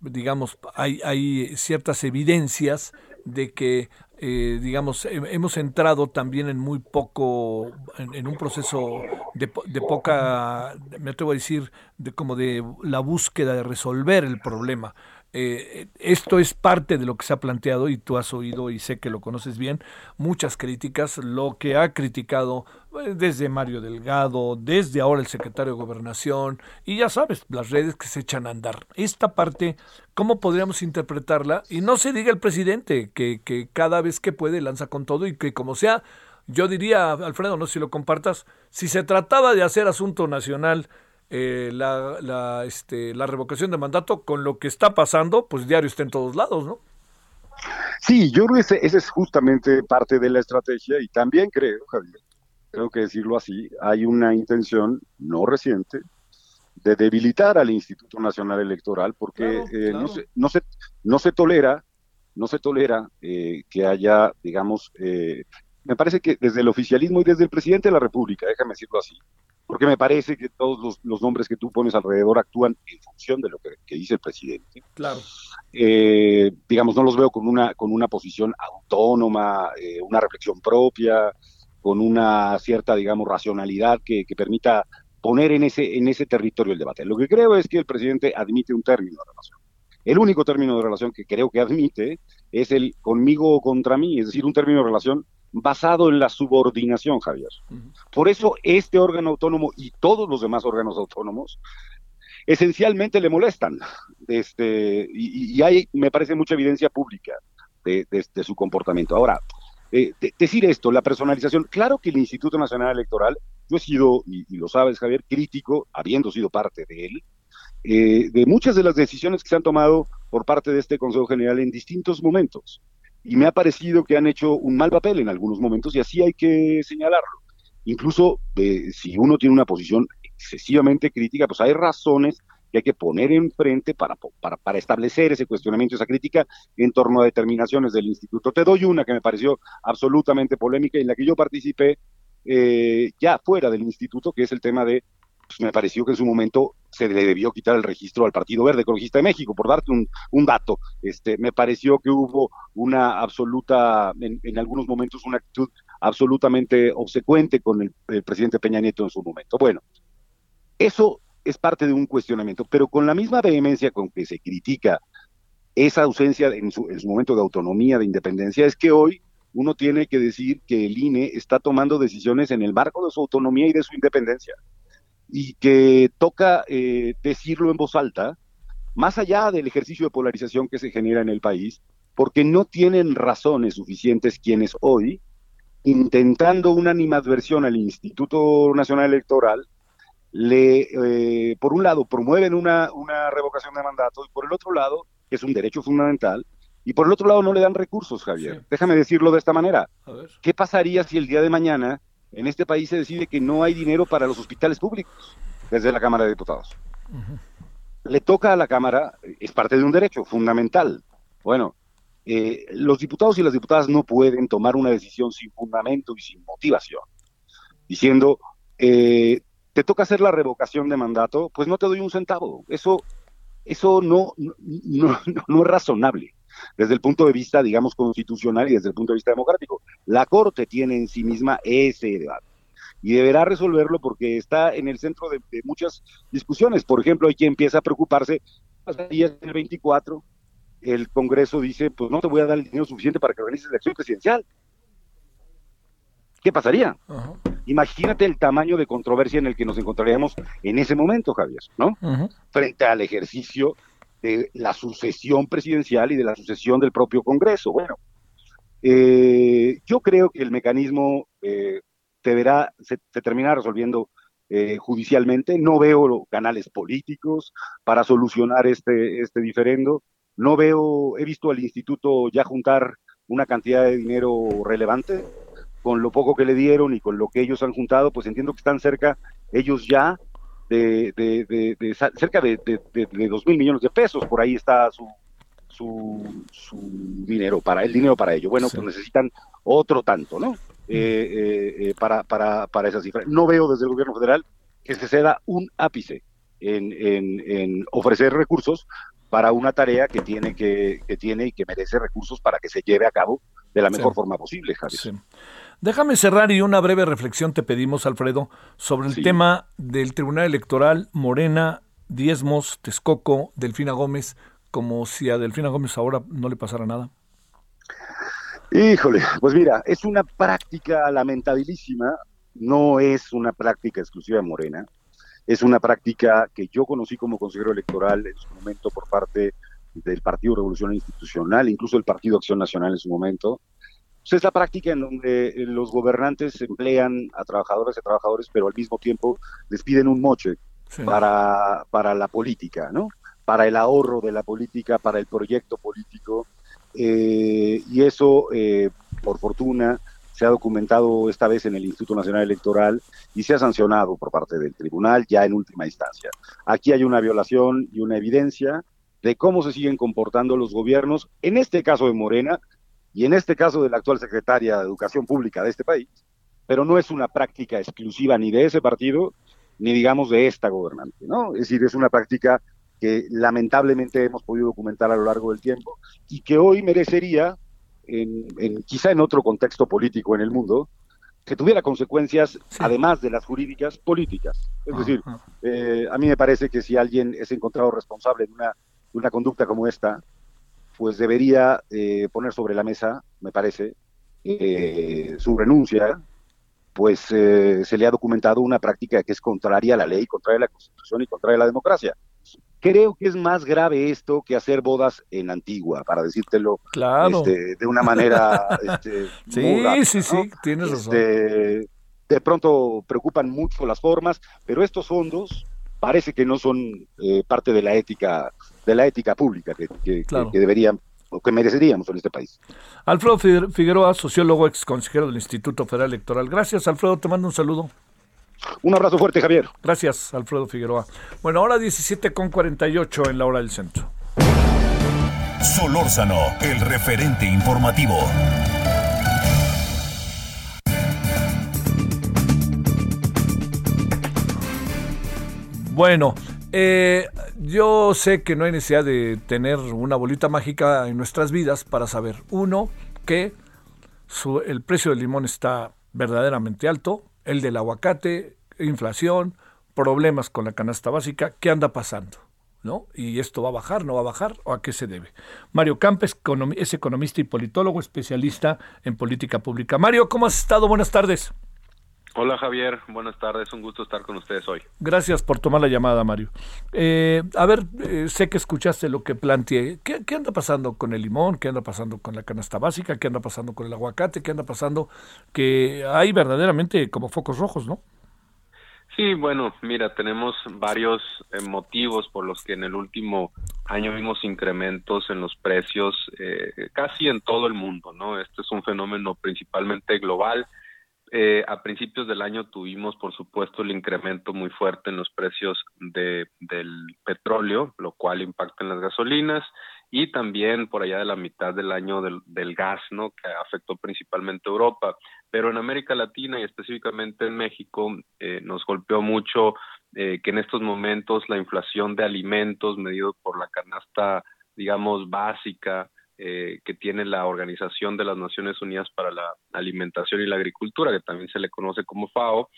digamos, hay, hay ciertas evidencias de que eh, digamos, hemos entrado también en muy poco, en, un proceso de, de, poca, me atrevo a decir, de como de la búsqueda de resolver el problema. Eh, esto es parte de lo que se ha planteado y tú has oído y sé que lo conoces bien, muchas críticas, lo que ha criticado eh, desde Mario Delgado, desde ahora el secretario de Gobernación y ya sabes, las redes que se echan a andar. Esta parte, ¿cómo podríamos interpretarla? Y no se diga el presidente que, que cada vez que puede lanza con todo y que como sea, yo diría, Alfredo, no sé si lo compartas, si se trataba de hacer asunto nacional, eh, la, la, este, la revocación de mandato con lo que está pasando, pues diario está en todos lados, ¿no? Sí, yo creo que esa es justamente parte de la estrategia y también creo, Javier, tengo que decirlo así, hay una intención no reciente de debilitar al Instituto Nacional Electoral porque eh, no, se, no, se, no se tolera, no se tolera eh, que haya, digamos, me parece que desde el oficialismo y desde el presidente de la República, déjame decirlo así, porque me parece que todos los, nombres que tú pones alrededor actúan en función de lo que, dice el presidente. Claro. Eh, digamos, no los veo con una, con una posición autónoma, eh, una reflexión propia, con una cierta, digamos, racionalidad que, permita poner en ese, en ese territorio el debate. Lo que creo es que el presidente admite un término de relación, El único término de relación que creo que admite es el conmigo o contra mí, es decir, un término de relación basado en la subordinación, Javier. Por eso este órgano autónomo y todos los demás órganos autónomos esencialmente le molestan. Este, y, hay, me parece, mucha evidencia pública de, su comportamiento. Ahora, eh, decir esto, la personalización, claro que el Instituto Nacional Electoral, yo he sido, y, lo sabes Javier, crítico, habiendo sido parte de él, eh, de muchas de las decisiones que se han tomado por parte de este Consejo General en distintos momentos. Y me ha parecido que han hecho un mal papel en algunos momentos y así hay que señalarlo. Incluso eh, si uno tiene una posición excesivamente crítica, pues hay razones que hay que poner enfrente para, para, para establecer ese cuestionamiento, esa crítica en torno a determinaciones del instituto. Te doy una que me pareció absolutamente polémica y en la que yo participé eh, ya fuera del instituto, que es el tema de, pues me pareció que en su momento se le debió quitar el registro al Partido Verde Ecologista de México, por darte un, dato. Este, me pareció que hubo una absoluta, en, en algunos momentos, una actitud absolutamente obsecuente con el, el presidente Peña Nieto en su momento. Bueno, eso es parte de un cuestionamiento, pero con la misma vehemencia con que se critica esa ausencia en su, momento de autonomía, de independencia, es que hoy uno tiene que decir que el INE está tomando decisiones en el marco de su autonomía y de su independencia. Y que toca eh, decirlo en voz alta, más allá del ejercicio de polarización que se genera en el país, porque no tienen razones suficientes quienes hoy, intentando una animadversión al Instituto Nacional Electoral, le, eh, por un lado, promueven una, una revocación de mandato y por el otro lado, que es un derecho fundamental, y por el otro lado no le dan recursos, Javier. Déjame decirlo de esta manera. ¿Qué pasaría si el día de mañana en este país se decide que no hay dinero para los hospitales públicos desde la Cámara de Diputados? Le toca a la Cámara, es parte de un derecho fundamental. Bueno, eh, los diputados y las diputadas no pueden tomar una decisión sin fundamento y sin motivación, diciendo, eh, te toca hacer la revocación de mandato, pues no te doy un centavo. Eso, eso no, no, no, es razonable desde el punto de vista, digamos, constitucional y desde el punto de vista democrático. La Corte tiene en sí misma ese debate y deberá resolverlo porque está en el centro de, muchas discusiones. Por ejemplo, hay quien empieza a preocuparse, días el 24, el Congreso dice, pues no te voy a dar el dinero suficiente para que organices la elección presidencial. ¿Qué pasaría? Imagínate el tamaño de controversia en el que nos encontraríamos en ese momento, Javier, ¿no? Frente al ejercicio de la sucesión presidencial y de la sucesión del propio Congreso. Bueno, eh, yo creo que el mecanismo eh, deberá, se, terminará resolviendo eh, judicialmente. No veo canales políticos para solucionar este, este diferendo. No veo, he visto al instituto ya juntar una cantidad de dinero relevante con lo poco que le dieron y con lo que ellos han juntado, pues entiendo que están cerca ellos ya de, de, cerca de, de, dos mil millones de pesos, por ahí está su, su, su, dinero, para el dinero para ello. Bueno, pues necesitan otro tanto, ¿no? Eh, eh, eh, para, para, para esa cifra. No veo desde el gobierno federal que se ceda un ápice en, en, en ofrecer recursos para una tarea que tiene que, que, tiene y que merece recursos para que se lleve a cabo de la mejor forma posible, Javier. Déjame cerrar y una breve reflexión te pedimos, Alfredo, sobre el tema del Tribunal Electoral, Morena, Diezmos, Texcoco, Delfina Gómez, como si a Delfina Gómez ahora no le pasara nada. Híjole, pues mira, es una práctica lamentabilísima, no es una práctica exclusiva de Morena, es una práctica que yo conocí como consejero electoral en su momento por parte del Partido Revolución Institucional, incluso el Partido Acción Nacional en su momento, pues, es la práctica en donde eh, los gobernantes emplean a trabajadores y trabajadores, pero al mismo tiempo les piden un moche para, para la política, ¿no? Para el ahorro de la política, para el proyecto político. Eh, y eso, eh, por fortuna, se ha documentado esta vez en el Instituto Nacional Electoral y se ha sancionado por parte del tribunal ya en última instancia. Aquí hay una violación y una evidencia de cómo se siguen comportando los gobiernos, en este caso de Morena, y en este caso de la actual secretaria de Educación Pública de este país, pero no es una práctica exclusiva ni de ese partido, ni digamos de esta gobernante, ¿no? Es decir, es una práctica que lamentablemente hemos podido documentar a lo largo del tiempo y que hoy merecería, en, quizá en otro contexto político en el mundo, que tuviera consecuencias, además de las jurídicas, políticas. Es decir, eh, a mí me parece que si alguien es encontrado responsable de una una conducta como esta, pues debería eh, poner sobre la mesa, me parece, eh, su renuncia, pues eh, se le ha documentado una práctica que es contraria a la ley, contraria a la Constitución y contraria a la democracia. Creo que es más grave esto que hacer bodas en Antigua, para decírtelo este, de una manera. Este, sí, sí, sí, tienes razón. Este, de pronto preocupan mucho las formas, pero estos fondos parece que no son eh, parte de la ética de la ética pública que, que, que deberían o que mereceríamos en este país. Alfredo Figueroa, sociólogo, ex consejero del Instituto Federal Electoral. Gracias, Alfredo, te mando un saludo. Un abrazo fuerte, Javier. Gracias, Alfredo Figueroa. Bueno, ahora 17 con 48 en la hora del centro. Solórzano, el referente informativo. Bueno, eh, yo sé que no hay necesidad de tener una bolita mágica en nuestras vidas para saber, uno, que el precio del limón está verdaderamente alto, el del aguacate, inflación, problemas con la canasta básica, ¿qué anda pasando? ¿No? ¿Y esto va a bajar, no va a bajar? ¿O a qué se debe? Mario Campes es economista y politólogo, especialista en política pública. Mario, ¿cómo has estado? Buenas tardes. Hola Javier, buenas tardes, un gusto estar con ustedes hoy. Gracias por tomar la llamada, Mario. Eh, a ver, eh, sé que escuchaste lo que planteé. ¿Qué, anda pasando con el limón? ¿Qué anda pasando con la canasta básica? ¿Qué anda pasando con el aguacate? ¿Qué anda pasando? Que hay verdaderamente como focos rojos, ¿no? Sí, bueno, mira, tenemos varios eh, motivos por los que en el último año vimos incrementos en los precios casi en todo el mundo, ¿no? Este es un fenómeno principalmente global eh, a principios del año tuvimos, por supuesto, el incremento muy fuerte en los precios de, del petróleo, lo cual impacta en las gasolinas, y también por allá de la mitad del año del, gas, ¿no? que afectó principalmente Europa. Pero en América Latina y específicamente en México eh, nos golpeó mucho eh, que en estos momentos la inflación de alimentos medido por la canasta, digamos, básica, eh, que tiene la Organización de las Naciones Unidas para la Alimentación y la Agricultura, que también se le conoce como FAO,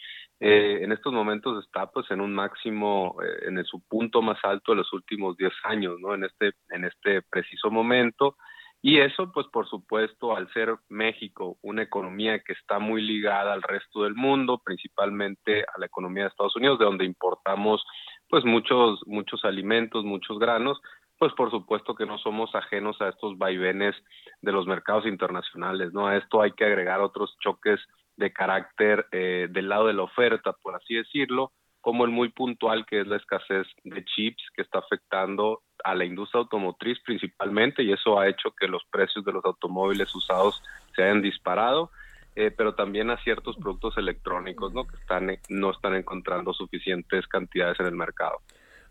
eh, en estos momentos está pues en un máximo, eh, en su punto más alto de los últimos 10 años, ¿no? En este, en este preciso momento. Y eso, pues por supuesto, al ser México una economía que está muy ligada al resto del mundo, principalmente a la economía de Estados Unidos, de donde importamos pues muchos, muchos alimentos, muchos granos, pues por supuesto que no somos ajenos a estos vaivenes de los mercados internacionales, ¿no? A esto hay que agregar otros choques de carácter eh, del lado de la oferta, por así decirlo, como el muy puntual que es la escasez de chips que está afectando a la industria automotriz principalmente y eso ha hecho que los precios de los automóviles usados se hayan disparado, eh, pero también a ciertos productos electrónicos, ¿no? Que están no están encontrando suficientes cantidades en el mercado.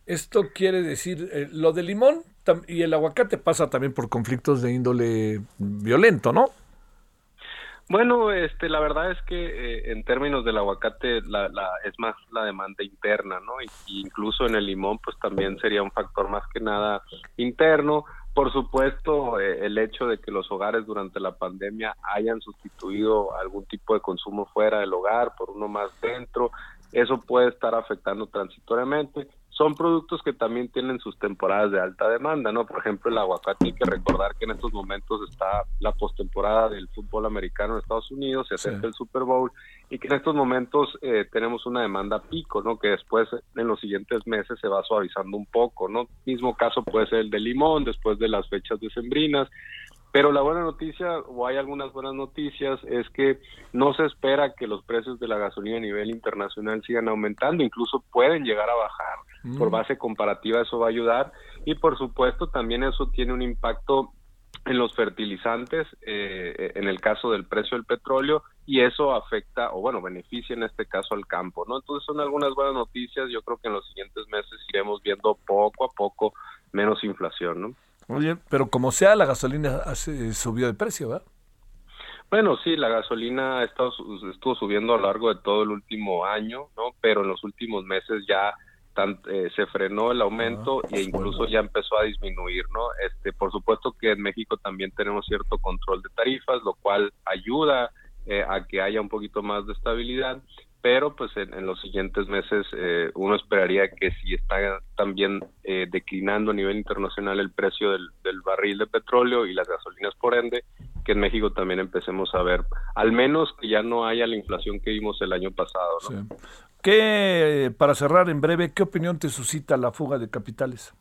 Esto quiere decir, eh, lo de limón y el aguacate pasa también por conflictos de índole violento, ¿no? Bueno, este, la verdad es que eh, en términos del aguacate la, la, es más la demanda interna, ¿no? Y, incluso en el limón, pues también sería un factor más que nada interno. Por supuesto, eh, el hecho de que los hogares durante la pandemia hayan sustituido algún tipo de consumo fuera del hogar por uno más dentro, eso puede estar afectando transitoriamente son productos que también tienen sus temporadas de alta demanda, ¿no? Por ejemplo, el aguacate, hay que recordar que en estos momentos está la postemporada del fútbol americano en Estados Unidos, se acerca el Super Bowl, y que en estos momentos eh, tenemos una demanda pico, ¿no? Que después, en los siguientes meses, se va suavizando un poco, ¿no? Mismo caso puede ser el de limón, después de las fechas decembrinas, pero la buena noticia, o hay algunas buenas noticias, es que no se espera que los precios de la gasolina a nivel internacional sigan aumentando, incluso pueden llegar a bajar. Por mm. base comparativa eso va a ayudar y por supuesto también eso tiene un impacto en los fertilizantes, eh, en el caso del precio del petróleo, y eso afecta, o bueno, beneficia en este caso al campo, ¿no? Entonces son algunas buenas noticias, yo creo que en los siguientes meses iremos viendo poco a poco menos inflación, ¿no? Oye, pero como sea, la gasolina subió de precio, ¿verdad? Bueno, sí, la gasolina estado, estuvo subiendo a lo largo de todo el último año, ¿no? Pero en los últimos meses ya eh, se frenó el aumento ah, e incluso ya empezó a disminuir, ¿no? Este, por supuesto que en México también tenemos cierto control de tarifas, lo cual ayuda eh, a que haya un poquito más de estabilidad, pero pues en, los siguientes meses eh, uno esperaría que si está también eh, declinando a nivel internacional el precio del, barril de petróleo y las gasolinas por ende, que en México también empecemos a ver, al menos que ya no haya la inflación que vimos el año pasado. ¿no? ¿Qué, para cerrar en breve, qué opinión te suscita la fuga de capitales?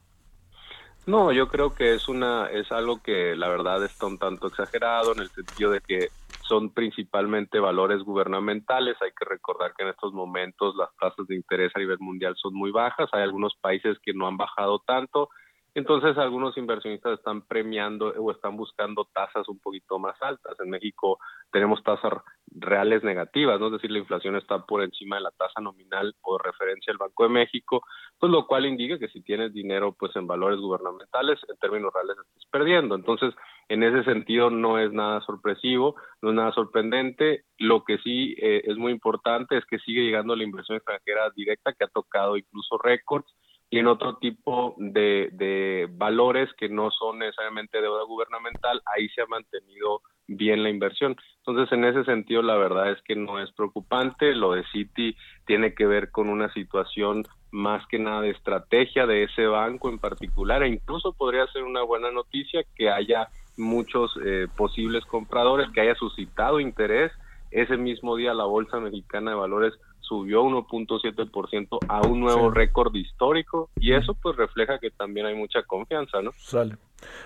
No, yo creo que es una es algo que la verdad está un tanto exagerado en el sentido de que son principalmente valores gubernamentales. Hay que recordar que en estos momentos las tasas de interés a nivel mundial son muy bajas. Hay algunos países que no han bajado tanto. Entonces, algunos inversionistas están premiando o están buscando tasas un poquito más altas. En México tenemos tasas reales negativas, ¿no? es decir, la inflación está por encima de la tasa nominal de referencia del Banco de México, pues lo cual indica que si tienes dinero pues en valores gubernamentales, en términos reales estás perdiendo. Entonces, en ese sentido no es nada sorpresivo, no es nada sorprendente. Lo que sí eh, es muy importante es que sigue llegando la inversión extranjera directa que ha tocado incluso récords y en otro tipo de, de valores que no son necesariamente deuda gubernamental, ahí se ha mantenido bien la inversión. Entonces, en ese sentido, la verdad es que no es preocupante. Lo de Citi tiene que ver con una situación más que nada de estrategia de ese banco en particular e incluso podría ser una buena noticia que haya muchos eh, posibles compradores, que haya suscitado interés. Ese mismo día la Bolsa Mexicana de Valores subió 1.7% a un nuevo récord histórico y eso pues refleja que también hay mucha confianza, ¿no? Sale.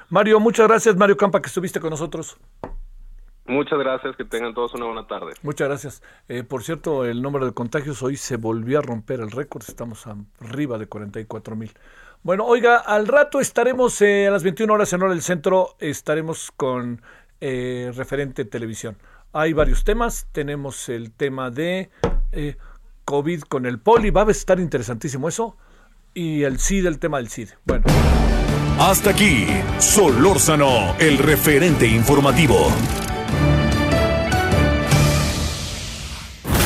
Mario, muchas gracias, Mario Campa, que estuviste con nosotros. Muchas gracias, que tengan todos una buena tarde. Muchas gracias. Eh, por cierto, el número de contagios hoy se volvió a romper el récord, estamos arriba de 44 mil. Bueno, oiga, al rato estaremos eh, a las 21 horas en hora del centro, estaremos con eh, referente televisión. Hay varios temas, tenemos el tema de COVID con el poli, va a estar interesantísimo eso. Y el CID, el tema del CID. Bueno. Hasta aquí, Solórzano, el referente informativo.